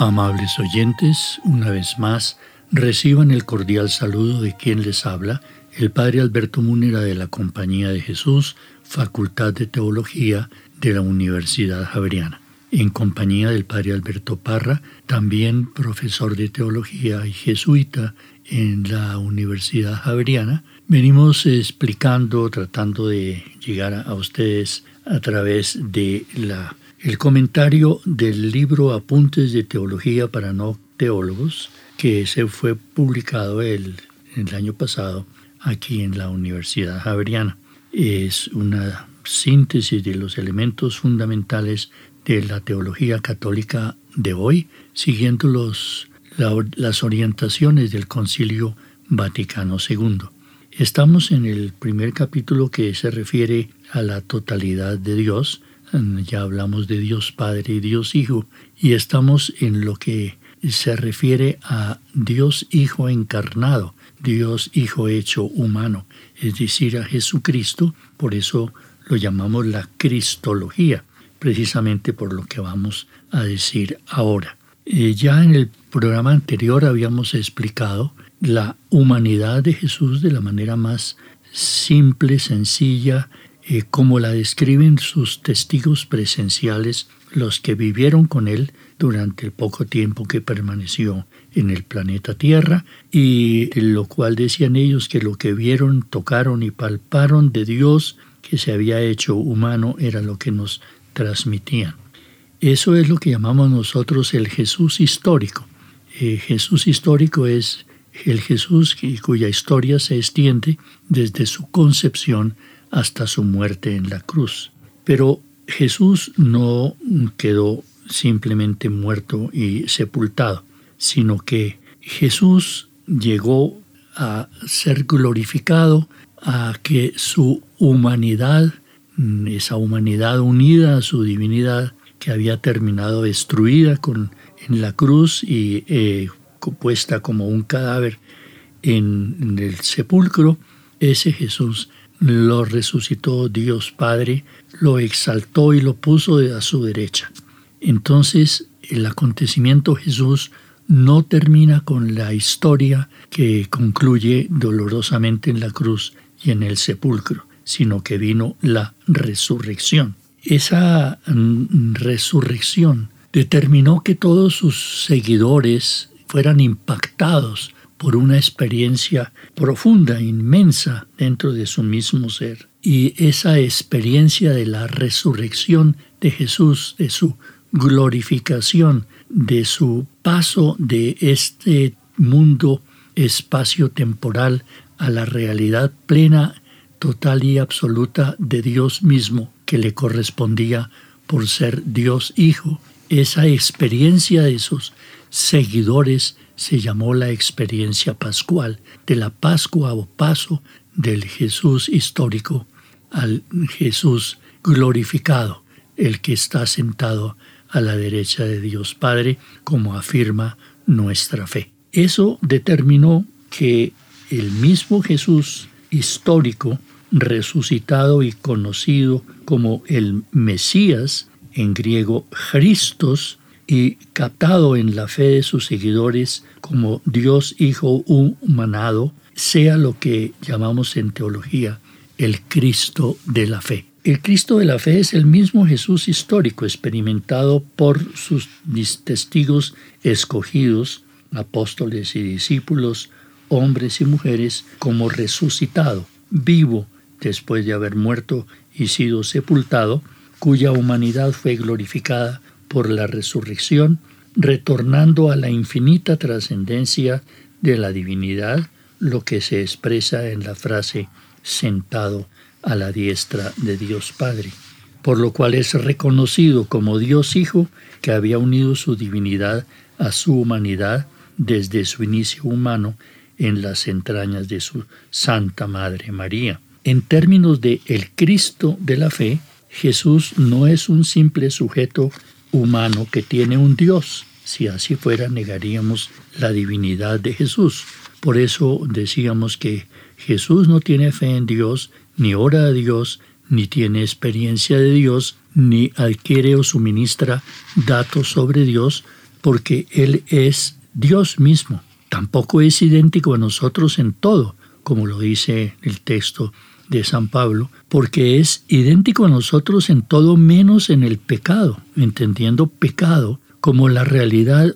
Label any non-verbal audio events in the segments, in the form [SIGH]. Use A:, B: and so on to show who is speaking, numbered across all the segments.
A: Amables oyentes, una vez más, reciban el cordial saludo de quien les habla, el Padre Alberto Múnera de la Compañía de Jesús, Facultad de Teología de la Universidad Javeriana. En compañía del Padre Alberto Parra, también profesor de Teología y jesuita en la Universidad Javeriana, venimos explicando, tratando de llegar a ustedes a través de la el comentario del libro Apuntes de Teología para no teólogos, que se fue publicado el, el año pasado aquí en la Universidad Javeriana. Es una síntesis de los elementos fundamentales de la teología católica de hoy, siguiendo los, las orientaciones del Concilio Vaticano II. Estamos en el primer capítulo que se refiere a la totalidad de Dios, ya hablamos de Dios Padre y Dios Hijo, y estamos en lo que se refiere a Dios Hijo encarnado, Dios Hijo hecho humano, es decir, a Jesucristo, por eso lo llamamos la Cristología, precisamente por lo que vamos a decir ahora. Eh, ya en el programa anterior habíamos explicado la humanidad de Jesús de la manera más simple, sencilla como la describen sus testigos presenciales, los que vivieron con él durante el poco tiempo que permaneció en el planeta Tierra, y lo cual decían ellos que lo que vieron, tocaron y palparon de Dios que se había hecho humano era lo que nos transmitían. Eso es lo que llamamos nosotros el Jesús histórico. Eh, Jesús histórico es el Jesús cuya historia se extiende desde su concepción hasta su muerte en la cruz. Pero Jesús no quedó simplemente muerto y sepultado, sino que Jesús llegó a ser glorificado, a que su humanidad, esa humanidad unida a su divinidad, que había terminado destruida con, en la cruz y eh, puesta como un cadáver en el sepulcro, ese Jesús lo resucitó Dios Padre, lo exaltó y lo puso a su derecha. Entonces el acontecimiento Jesús no termina con la historia que concluye dolorosamente en la cruz y en el sepulcro, sino que vino la resurrección. Esa mm, resurrección determinó que todos sus seguidores fueran impactados por una experiencia profunda, inmensa dentro de su mismo ser. Y esa experiencia de la resurrección de Jesús, de su glorificación, de su paso de este mundo espacio-temporal a la realidad plena, total y absoluta de Dios mismo que le correspondía por ser Dios Hijo. Esa experiencia de sus seguidores se llamó la experiencia pascual, de la Pascua o paso del Jesús histórico al Jesús glorificado, el que está sentado a la derecha de Dios Padre, como afirma nuestra fe. Eso determinó que el mismo Jesús histórico, resucitado y conocido como el Mesías, en griego Christos, y captado en la fe de sus seguidores como Dios Hijo humanado, sea lo que llamamos en teología el Cristo de la fe. El Cristo de la fe es el mismo Jesús histórico experimentado por sus testigos escogidos, apóstoles y discípulos, hombres y mujeres, como resucitado, vivo, después de haber muerto y sido sepultado, cuya humanidad fue glorificada por la resurrección, retornando a la infinita trascendencia de la divinidad, lo que se expresa en la frase sentado a la diestra de Dios Padre, por lo cual es reconocido como Dios Hijo que había unido su divinidad a su humanidad desde su inicio humano en las entrañas de su Santa Madre María. En términos de el Cristo de la fe, Jesús no es un simple sujeto humano que tiene un Dios. Si así fuera, negaríamos la divinidad de Jesús. Por eso decíamos que Jesús no tiene fe en Dios, ni ora a Dios, ni tiene experiencia de Dios, ni adquiere o suministra datos sobre Dios, porque Él es Dios mismo. Tampoco es idéntico a nosotros en todo, como lo dice el texto de San Pablo, porque es idéntico a nosotros en todo menos en el pecado, entendiendo pecado como la realidad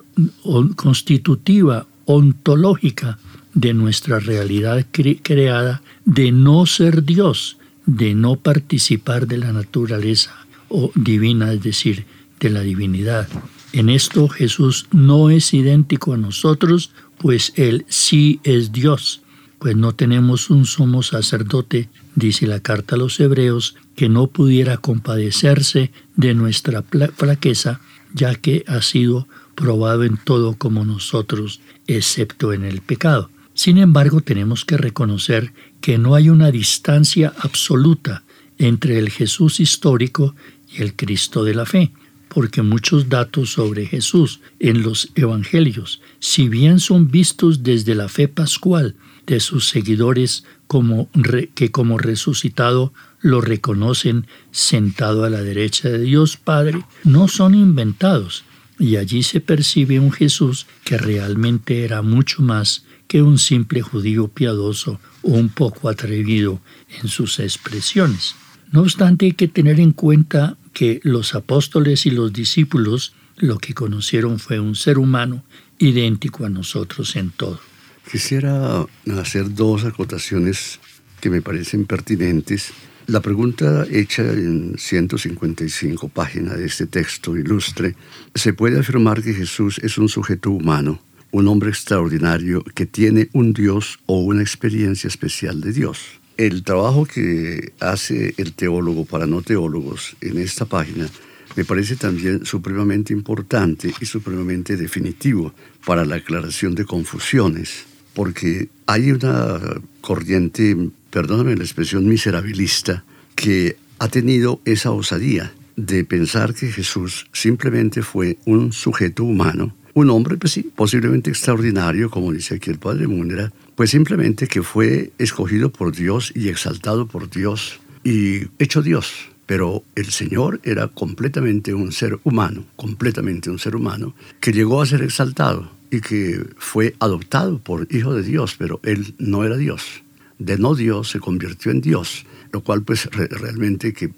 A: constitutiva, ontológica de nuestra realidad creada de no ser Dios, de no participar de la naturaleza o divina, es decir, de la divinidad. En esto Jesús no es idéntico a nosotros, pues Él sí es Dios, pues no tenemos un sumo sacerdote, dice la carta a los hebreos, que no pudiera compadecerse de nuestra flaqueza, ya que ha sido probado en todo como nosotros, excepto en el pecado. Sin embargo, tenemos que reconocer que no hay una distancia absoluta entre el Jesús histórico y el Cristo de la fe, porque muchos datos sobre Jesús en los Evangelios, si bien son vistos desde la fe pascual de sus seguidores como que como resucitado lo reconocen sentado a la derecha de Dios Padre, no son inventados, y allí se percibe un Jesús que realmente era mucho más que un simple judío piadoso o un poco atrevido en sus expresiones. No obstante, hay que tener en cuenta que los apóstoles y los discípulos lo que conocieron fue un ser humano idéntico a nosotros en todo.
B: Quisiera hacer dos acotaciones que me parecen pertinentes. La pregunta hecha en 155 páginas de este texto ilustre, ¿se puede afirmar que Jesús es un sujeto humano un hombre extraordinario que tiene un Dios o una experiencia especial de Dios. El trabajo que hace el teólogo para no teólogos en esta página me parece también supremamente importante y supremamente definitivo para la aclaración de confusiones, porque hay una corriente, perdóname la expresión miserabilista, que ha tenido esa osadía de pensar que Jesús simplemente fue un sujeto humano un hombre, pues sí, posiblemente extraordinario, como dice aquí el padre Múnera, pues simplemente que fue escogido por Dios y exaltado por Dios y hecho Dios. Pero el Señor era completamente un ser humano, completamente un ser humano, que llegó a ser exaltado y que fue adoptado por Hijo de Dios, pero Él no era Dios. De no Dios se convirtió en Dios, lo cual pues realmente que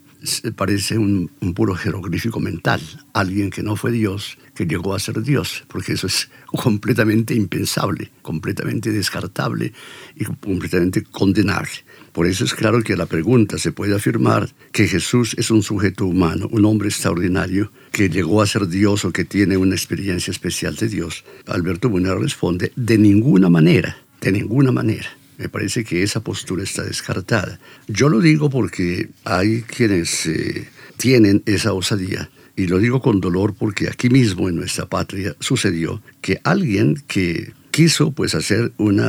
B: parece un, puro jeroglífico mental, alguien que no fue Dios, que llegó a ser Dios, porque eso es [LAUGHS] completamente impensable, completamente descartable y completamente condenable. Por eso es claro que la pregunta se puede afirmar que Jesús es un sujeto humano, un hombre extraordinario que llegó a ser Dios o que tiene una experiencia especial de Dios. Alberto Bunera responde, de ninguna manera, de ninguna manera. Me parece que esa postura está descartada. Yo lo digo porque hay quienes eh, tienen esa osadía y lo digo con dolor porque aquí mismo en nuestra patria sucedió que alguien que quiso pues hacer un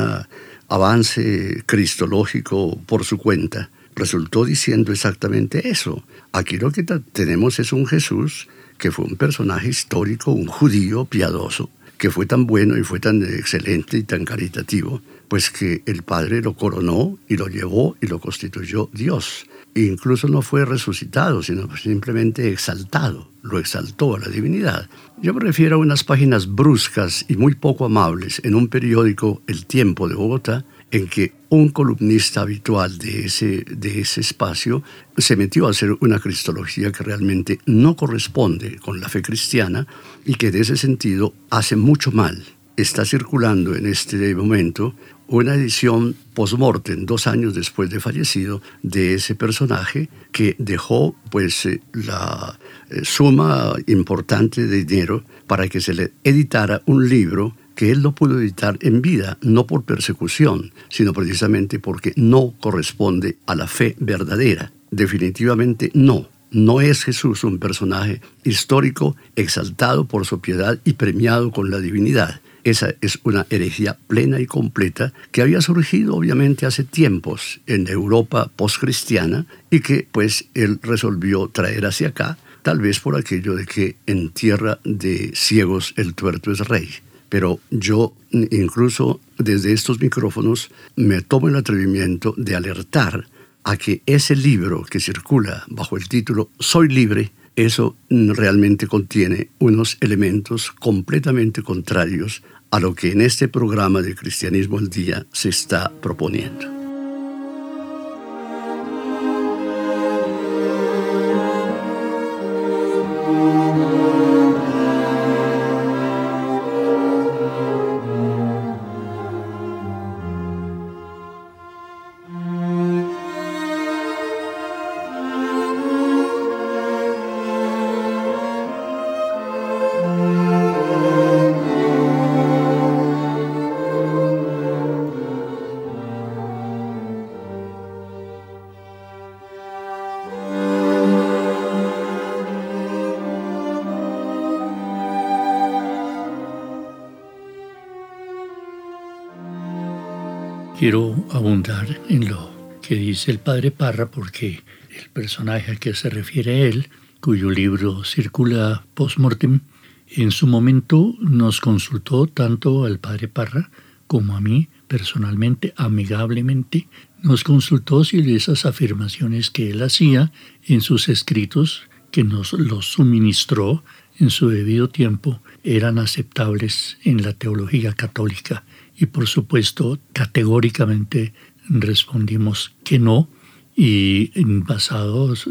B: avance cristológico por su cuenta resultó diciendo exactamente eso. Aquí lo que tenemos es un Jesús que fue un personaje histórico, un judío piadoso, que fue tan bueno y fue tan excelente y tan caritativo, pues que el Padre lo coronó y lo llevó y lo constituyó Dios. Incluso no fue resucitado, sino simplemente exaltado, lo exaltó a la divinidad. Yo me refiero a unas páginas bruscas y muy poco amables en un periódico El Tiempo de Bogotá, en que un columnista habitual de ese, de ese espacio se metió a hacer una cristología que realmente no corresponde con la fe cristiana y que de ese sentido hace mucho mal. Está circulando en este momento una edición post-mortem, dos años después de fallecido, de ese personaje que dejó pues eh, la eh, suma importante de dinero para que se le editara un libro que él no pudo editar en vida, no por persecución, sino precisamente porque no corresponde a la fe verdadera. Definitivamente no. No es Jesús un personaje histórico exaltado por su piedad y premiado con la divinidad. Esa es una herejía plena y completa que había surgido obviamente hace tiempos en Europa postcristiana y que pues él resolvió traer hacia acá, tal vez por aquello de que en tierra de ciegos el tuerto es rey. Pero yo incluso desde estos micrófonos me tomo el atrevimiento de alertar a que ese libro que circula bajo el título Soy libre, eso realmente contiene unos elementos completamente contrarios a lo que en este programa de Cristianismo al Día se está proponiendo.
A: Quiero abundar en lo que dice el padre Parra porque el personaje al que se refiere él, cuyo libro circula post-mortem, en su momento nos consultó tanto al padre Parra como a mí personalmente, amigablemente, nos consultó si esas afirmaciones que él hacía en sus escritos, que nos los suministró en su debido tiempo, eran aceptables en la teología católica y por supuesto categóricamente respondimos que no y basados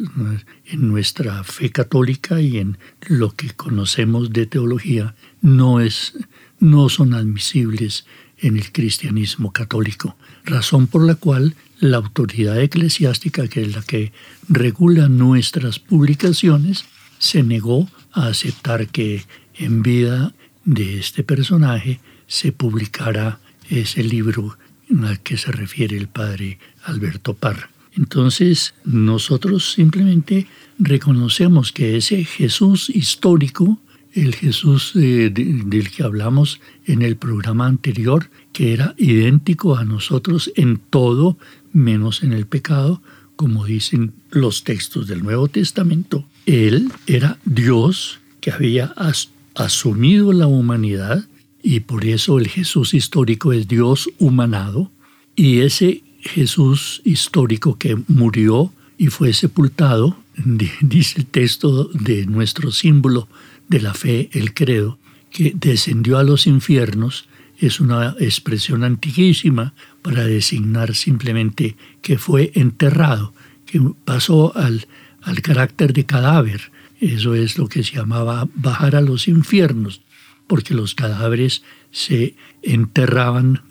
A: en nuestra fe católica y en lo que conocemos de teología no es no son admisibles en el cristianismo católico, razón por la cual la autoridad eclesiástica, que es la que regula nuestras publicaciones, se negó a aceptar que en vida de este personaje se publicara ese libro al que se refiere el padre Alberto Parra. Entonces, nosotros simplemente reconocemos que ese Jesús histórico, el Jesús del que hablamos en el programa anterior, que era idéntico a nosotros en todo menos en el pecado, como dicen los textos del Nuevo Testamento, Él era Dios que había asumido la humanidad y por eso el Jesús histórico es Dios humanado y ese Jesús histórico que murió y fue sepultado, [LAUGHS] dice el texto de nuestro símbolo de la fe, el credo, que descendió a los infiernos, es una expresión antiquísima para designar simplemente que fue enterrado, que pasó al, al carácter de cadáver. Eso es lo que se llamaba bajar a los infiernos porque los cadáveres se enterraban,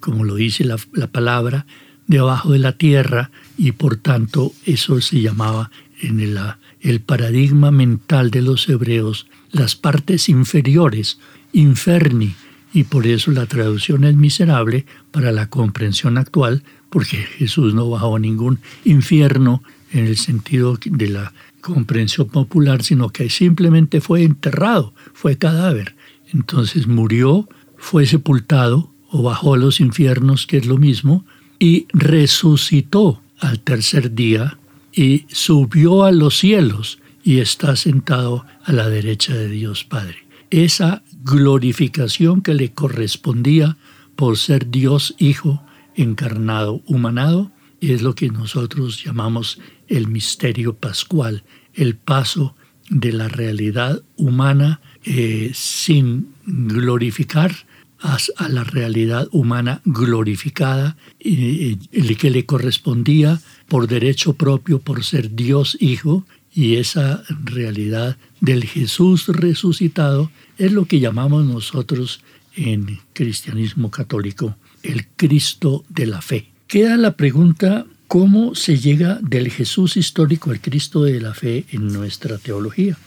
A: como lo dice la, palabra, debajo de la tierra y por tanto eso se llamaba en el, el paradigma mental de los hebreos las partes inferiores, inferni, y por eso la traducción es miserable para la comprensión actual, porque Jesús no bajó a ningún infierno en el sentido de la comprensión popular, sino que simplemente fue enterrado, fue cadáver. Entonces murió, fue sepultado o bajó a los infiernos, que es lo mismo, y resucitó al tercer día y subió a los cielos y está sentado a la derecha de Dios Padre. esa glorificación que le correspondía por ser Dios Hijo encarnado, humanado, es lo que nosotros llamamos el misterio pascual, el paso de la realidad humana eh, sin glorificar a, la realidad humana glorificada y, que le correspondía por derecho propio, por ser Dios Hijo, y esa realidad del Jesús resucitado es lo que llamamos nosotros en cristianismo católico el Cristo de la fe. Queda la pregunta, ¿cómo se llega del Jesús histórico al Cristo de la fe en nuestra teología?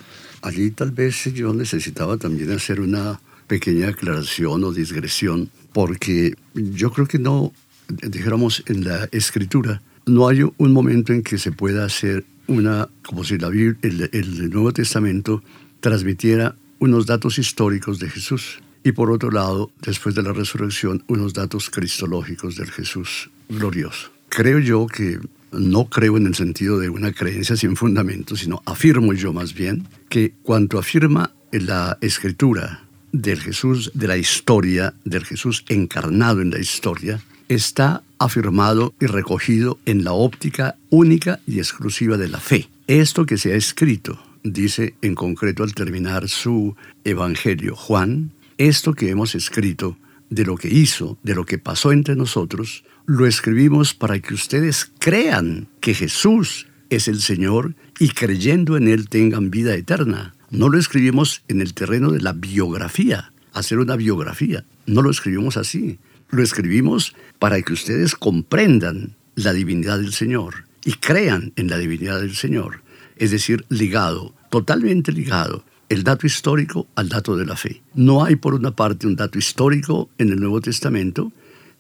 B: Allí tal vez yo necesitaba también hacer una pequeña aclaración o digresión, porque yo creo que no, dijéramos, en la escritura, no hay un momento en que se pueda hacer una, como si la, el, el Nuevo Testamento transmitiera unos datos históricos de Jesús y por otro lado, después de la resurrección, unos datos cristológicos del Jesús glorioso. Creo yo que no creo en el sentido de una creencia sin fundamento, sino afirmo yo más bien que cuanto afirma la escritura del Jesús de la historia, del Jesús encarnado en la historia, está afirmado y recogido en la óptica única y exclusiva de la fe. Esto que se ha escrito, dice en concreto al terminar su Evangelio Juan, esto que hemos escrito de lo que hizo, de lo que pasó entre nosotros, lo escribimos para que ustedes crean que Jesús es el Señor y creyendo en Él tengan vida eterna. No lo escribimos en el terreno de la biografía, hacer una biografía. No lo escribimos así. Lo escribimos para que ustedes comprendan la divinidad del Señor y crean en la divinidad del Señor. Es decir, ligado, totalmente ligado el dato histórico al dato de la fe. No hay por una parte un dato histórico en el Nuevo Testamento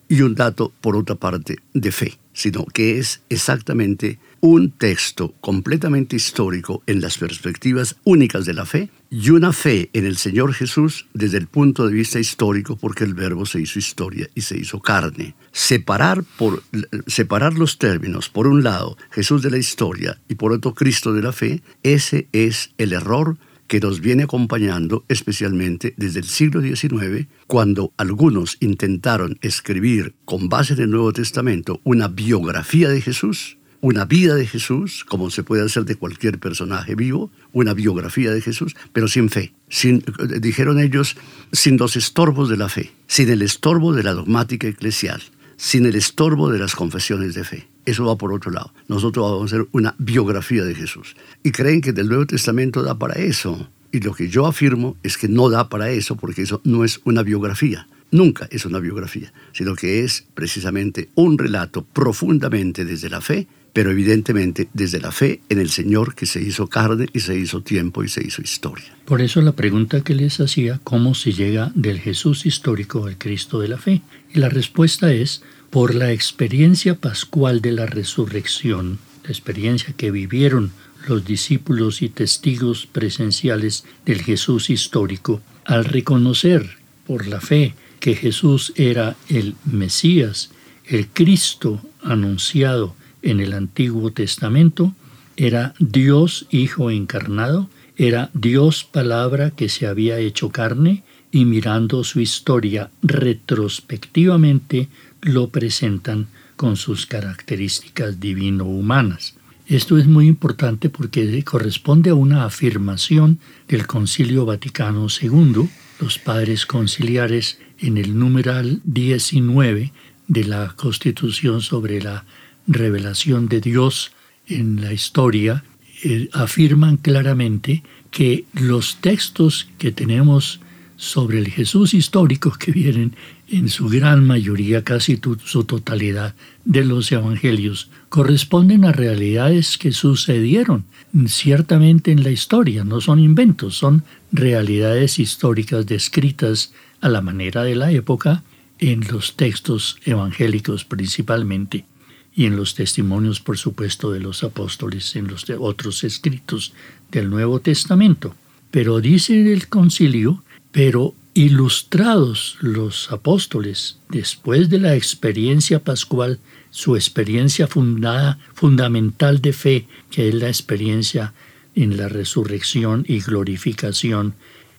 B: y un dato por otra parte de fe, sino que es exactamente un texto completamente histórico en las perspectivas únicas de la fe y una fe en el Señor Jesús desde el punto de vista histórico porque el verbo se hizo historia y se hizo carne. Separar, por, separar los términos, por un lado Jesús de la historia y por otro Cristo de la fe, ese es el error que nos viene acompañando especialmente desde el siglo XIX, cuando algunos intentaron escribir con base en el Nuevo Testamento una biografía de Jesús, una vida de Jesús, como se puede hacer de cualquier personaje vivo, una biografía de Jesús, pero sin fe, sin, dijeron ellos, sin los estorbos de la fe, sin el estorbo de la dogmática eclesial, sin el estorbo de las confesiones de fe. Eso va por otro lado. Nosotros vamos a hacer una biografía de Jesús. Y creen que el Nuevo Testamento da para eso. Y lo que yo afirmo es que no da para eso porque eso no es una biografía. Nunca es una biografía, sino que es precisamente un relato profundamente desde la fe, pero evidentemente desde la fe en el Señor que se hizo carne y se hizo tiempo y se hizo historia.
A: Por eso la pregunta que les hacía, ¿cómo se llega del Jesús histórico al Cristo de la fe? Y la respuesta es por la experiencia pascual de la resurrección, la experiencia que vivieron los discípulos y testigos presenciales del Jesús histórico, al reconocer por la fe que Jesús era el Mesías, el Cristo anunciado en el Antiguo Testamento, era Dios Hijo encarnado, era Dios palabra que se había hecho carne y mirando su historia retrospectivamente lo presentan con sus características divino-humanas. Esto es muy importante porque corresponde a una afirmación del Concilio Vaticano II, los padres conciliares en el numeral 19 de la Constitución sobre la revelación de Dios en la historia, eh, afirman claramente que los textos que tenemos sobre el Jesús histórico que vienen en su gran mayoría, casi su totalidad de los evangelios, corresponden a realidades que sucedieron ciertamente en la historia, no son inventos, son realidades históricas descritas a la manera de la época en los textos evangélicos principalmente. Y en los testimonios, por supuesto, de los apóstoles, en los otros escritos del Nuevo Testamento. Pero dice el concilio, pero ilustrados los apóstoles después de la experiencia pascual, su experiencia fundada, fundamental de fe, que es la experiencia en la resurrección y glorificación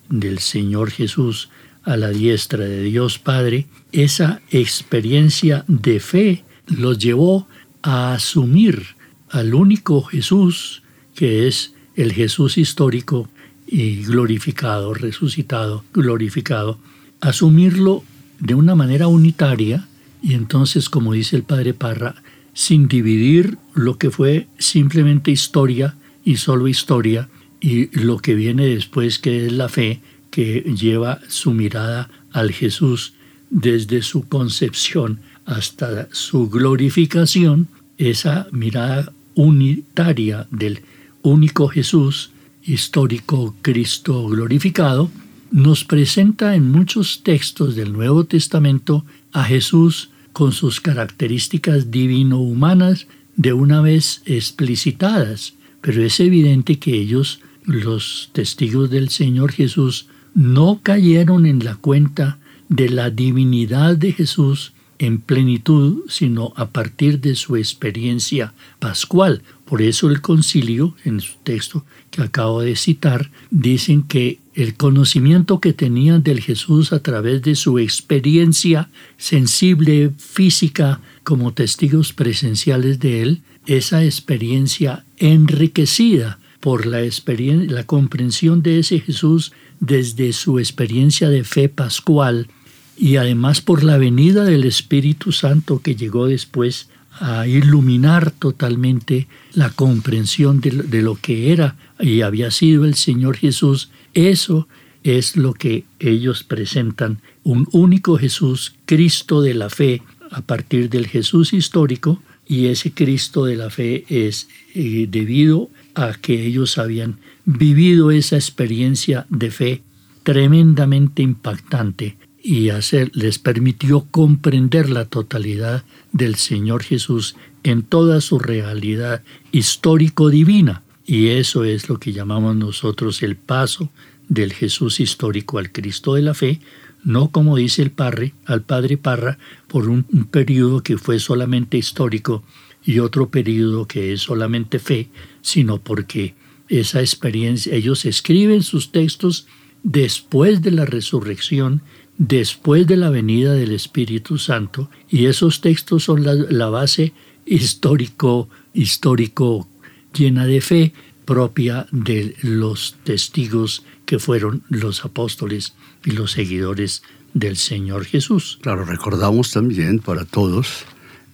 A: del Señor Jesús a la diestra de Dios Padre, esa experiencia de fe los llevó a asumir al único Jesús, que es el Jesús histórico y glorificado, resucitado, glorificado, asumirlo de una manera unitaria y entonces, como dice el padre Parra, sin dividir lo que fue simplemente historia y solo historia y lo que viene después que es la fe que lleva su mirada al Jesús desde su concepción hasta su glorificación, esa mirada unitaria del único Jesús, histórico Cristo glorificado, nos presenta en muchos textos del Nuevo Testamento a Jesús con sus características divino-humanas de una vez explicitadas, pero es evidente que ellos, los testigos del Señor Jesús, no cayeron en la cuenta de la divinidad de Jesús en plenitud, sino a partir de su experiencia pascual. Por eso el concilio, en su texto que acabo de citar, dicen que el conocimiento que tenían del Jesús a través de su experiencia sensible, física, como testigos presenciales de él, esa experiencia enriquecida por la, la comprensión de ese Jesús desde su experiencia de fe pascual y además por la venida del Espíritu Santo que llegó después a iluminar totalmente la comprensión de, lo que era y había sido el Señor Jesús, eso es lo que ellos presentan, un único Jesús, Cristo de la fe, a partir del Jesús histórico, y ese Cristo de la fe es eh, debido a que ellos habían vivido esa experiencia de fe tremendamente impactante y hacer, les permitió comprender la totalidad del Señor Jesús en toda su realidad histórico-divina. Y eso es lo que llamamos nosotros el paso del Jesús histórico al Cristo de la fe, no como dice el padre, al padre Parra, por un, un periodo que fue solamente histórico y otro periodo que es solamente fe, sino porque esa experiencia, ellos escriben sus textos después de la resurrección después de la venida del Espíritu Santo y esos textos son la, base histórico, histórico llena de fe propia de los testigos que fueron los apóstoles y los seguidores del Señor Jesús.
B: Claro, recordamos también para todos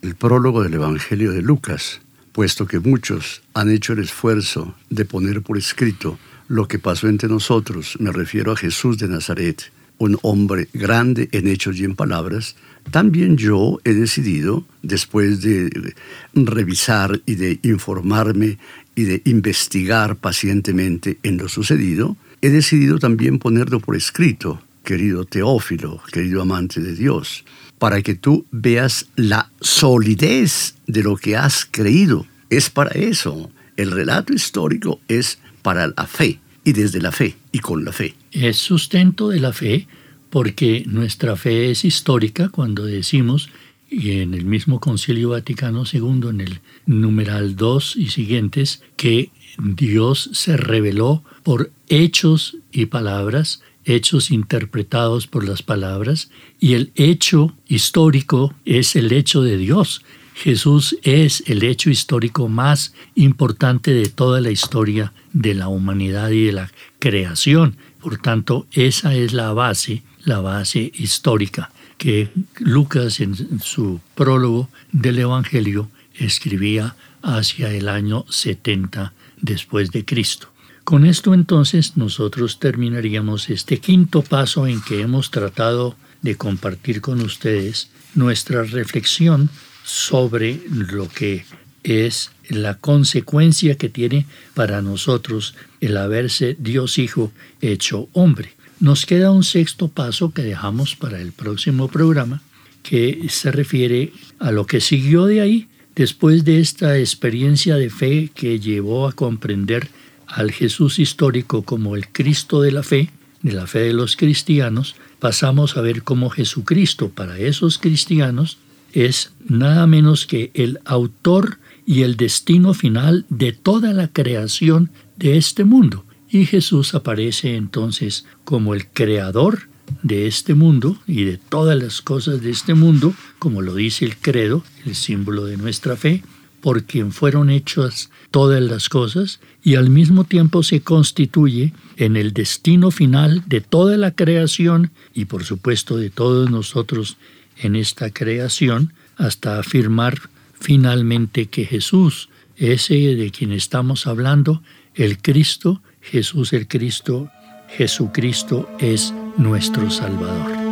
B: el prólogo del Evangelio de Lucas, puesto que muchos han hecho el esfuerzo de poner por escrito lo que pasó entre nosotros, me refiero a Jesús de Nazaret, un hombre grande en hechos y en palabras, también yo he decidido, después de revisar y de informarme y de investigar pacientemente en lo sucedido, he decidido también ponerlo por escrito, querido Teófilo, querido amante de Dios, para que tú veas la solidez de lo que has creído. Es para eso. El relato histórico es para la fe y desde la fe y con la fe.
A: Es sustento de la fe porque nuestra fe es histórica cuando decimos, y en el mismo Concilio Vaticano II, en el numeral 2 y siguientes, que Dios se reveló por hechos y palabras, hechos interpretados por las palabras, y el hecho histórico es el hecho de Dios. Jesús es el hecho histórico más importante de toda la historia de la humanidad y de la creación. Por tanto, esa es la base, la base histórica que Lucas en su prólogo del Evangelio escribía hacia el año 70 después de Cristo. Con esto entonces nosotros terminaríamos este quinto paso en que hemos tratado de compartir con ustedes nuestra reflexión sobre lo que es la consecuencia que tiene para nosotros el haberse Dios Hijo hecho hombre. Nos queda un sexto paso que dejamos para el próximo programa, que se refiere a lo que siguió de ahí, después de esta experiencia de fe que llevó a comprender al Jesús histórico como el Cristo de la fe, de la fe de los cristianos, pasamos a ver cómo Jesucristo para esos cristianos es nada menos que el autor y el destino final de toda la creación de este mundo. y Jesús aparece entonces como el creador de este mundo y de todas las cosas de este mundo, como lo dice el credo, el símbolo de nuestra fe, por quien fueron hechas todas las cosas y al mismo tiempo se constituye en el destino final de toda la creación y por supuesto de todos nosotros en esta creación hasta afirmar finalmente que Jesús, ese de quien estamos hablando, el Cristo, Jesús el Cristo, Jesucristo es nuestro Salvador.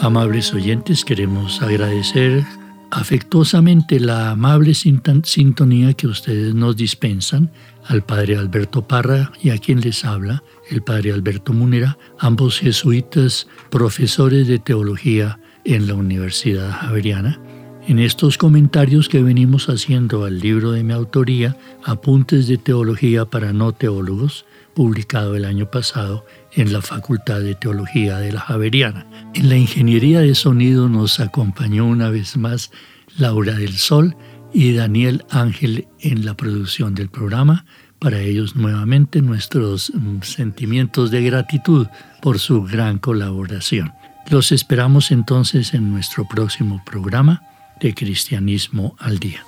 A: Amables oyentes, queremos agradecer afectuosamente la amable sintonía que ustedes nos dispensan al Padre Alberto Parra y a quien les habla, el Padre Alberto Munera, ambos jesuitas profesores de teología en la Universidad Javeriana. En estos comentarios que venimos haciendo al libro de mi autoría, Apuntes de Teología para No Teólogos, publicado el año pasado en la Facultad de Teología de la Javeriana. En la ingeniería de sonido nos acompañó una vez más Laura del Sol y Daniel Ángel en la producción del programa. Para ellos nuevamente nuestros mm, sentimientos de gratitud por su gran colaboración. Los esperamos entonces en nuestro próximo programa de Cristianismo al Día.